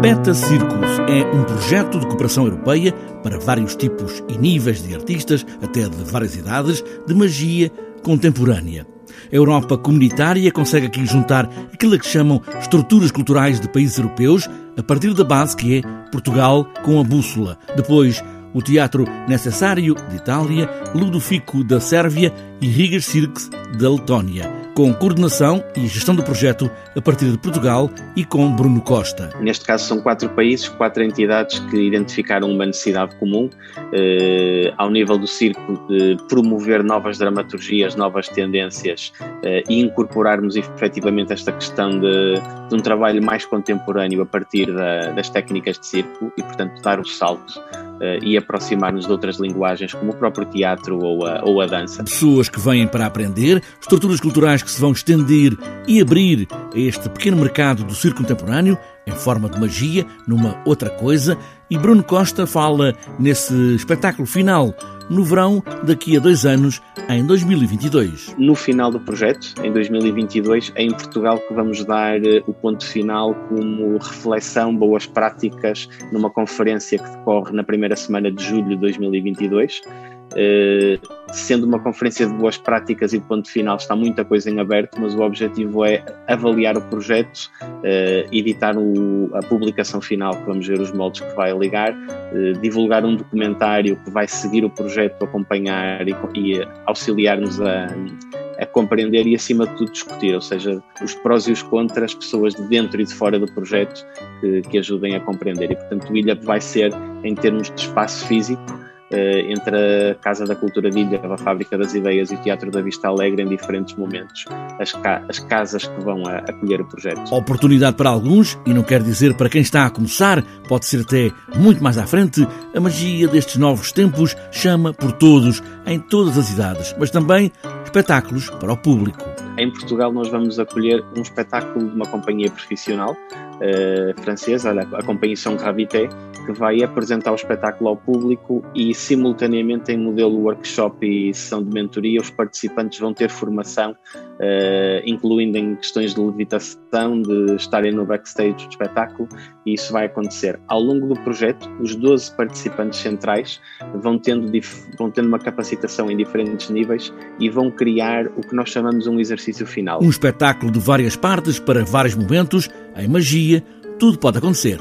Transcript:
Beta Circus é um projeto de cooperação europeia para vários tipos e níveis de artistas, até de várias idades, de magia contemporânea. A Europa comunitária consegue aqui juntar aquilo que chamam estruturas culturais de países europeus, a partir da base que é Portugal com a bússola. Depois, o Teatro Necessário de Itália, Ludofico da Sérvia e Rigas Cirques da Letónia com coordenação e gestão do projeto a partir de Portugal e com Bruno Costa. Neste caso são quatro países, quatro entidades que identificaram uma necessidade comum eh, ao nível do circo de promover novas dramaturgias, novas tendências eh, e incorporarmos efetivamente esta questão de, de um trabalho mais contemporâneo a partir da, das técnicas de circo e, portanto, dar o salto uh, e aproximar-nos de outras linguagens, como o próprio teatro ou a, ou a dança. Pessoas que vêm para aprender, estruturas culturais que se vão estender e abrir a este pequeno mercado do circo contemporâneo, em forma de magia, numa outra coisa, e Bruno Costa fala nesse espetáculo final no verão daqui a dois anos, em 2022. No final do projeto, em 2022, é em Portugal que vamos dar eh, o ponto final como reflexão, boas práticas, numa conferência que decorre na primeira semana de julho de 2022. Uh, sendo uma conferência de boas práticas e ponto final, está muita coisa em aberto, mas o objetivo é avaliar o projeto, uh, editar o, a publicação final, que vamos ver os moldes que vai ligar, uh, divulgar um documentário que vai seguir o projeto, acompanhar e, e auxiliar-nos a, a compreender e, acima de tudo, discutir, ou seja, os prós e os contras, pessoas de dentro e de fora do projeto que, que ajudem a compreender. E, portanto, o Ilha vai ser, em termos de espaço físico, eh, entre a Casa da Cultura Ilha, a Fábrica das Ideias e o Teatro da Vista Alegre em diferentes momentos, as, ca as casas que vão acolher o projeto. Oportunidade para alguns, e não quer dizer para quem está a começar, pode ser até muito mais à frente, a magia destes novos tempos chama por todos, em todas as idades, mas também espetáculos para o público. Em Portugal nós vamos acolher um espetáculo de uma companhia profissional uh, francesa, a Companhia São Ravité, que vai apresentar o espetáculo ao público e simultaneamente em modelo workshop e sessão de mentoria os participantes vão ter formação, uh, incluindo em questões de levitação, de estarem no backstage do espetáculo e isso vai acontecer. Ao longo do projeto, os 12 participantes centrais vão tendo, vão tendo uma capacitação em diferentes níveis e vão criar o que nós chamamos um exercício final. Um espetáculo de várias partes para vários momentos, em magia, tudo pode acontecer.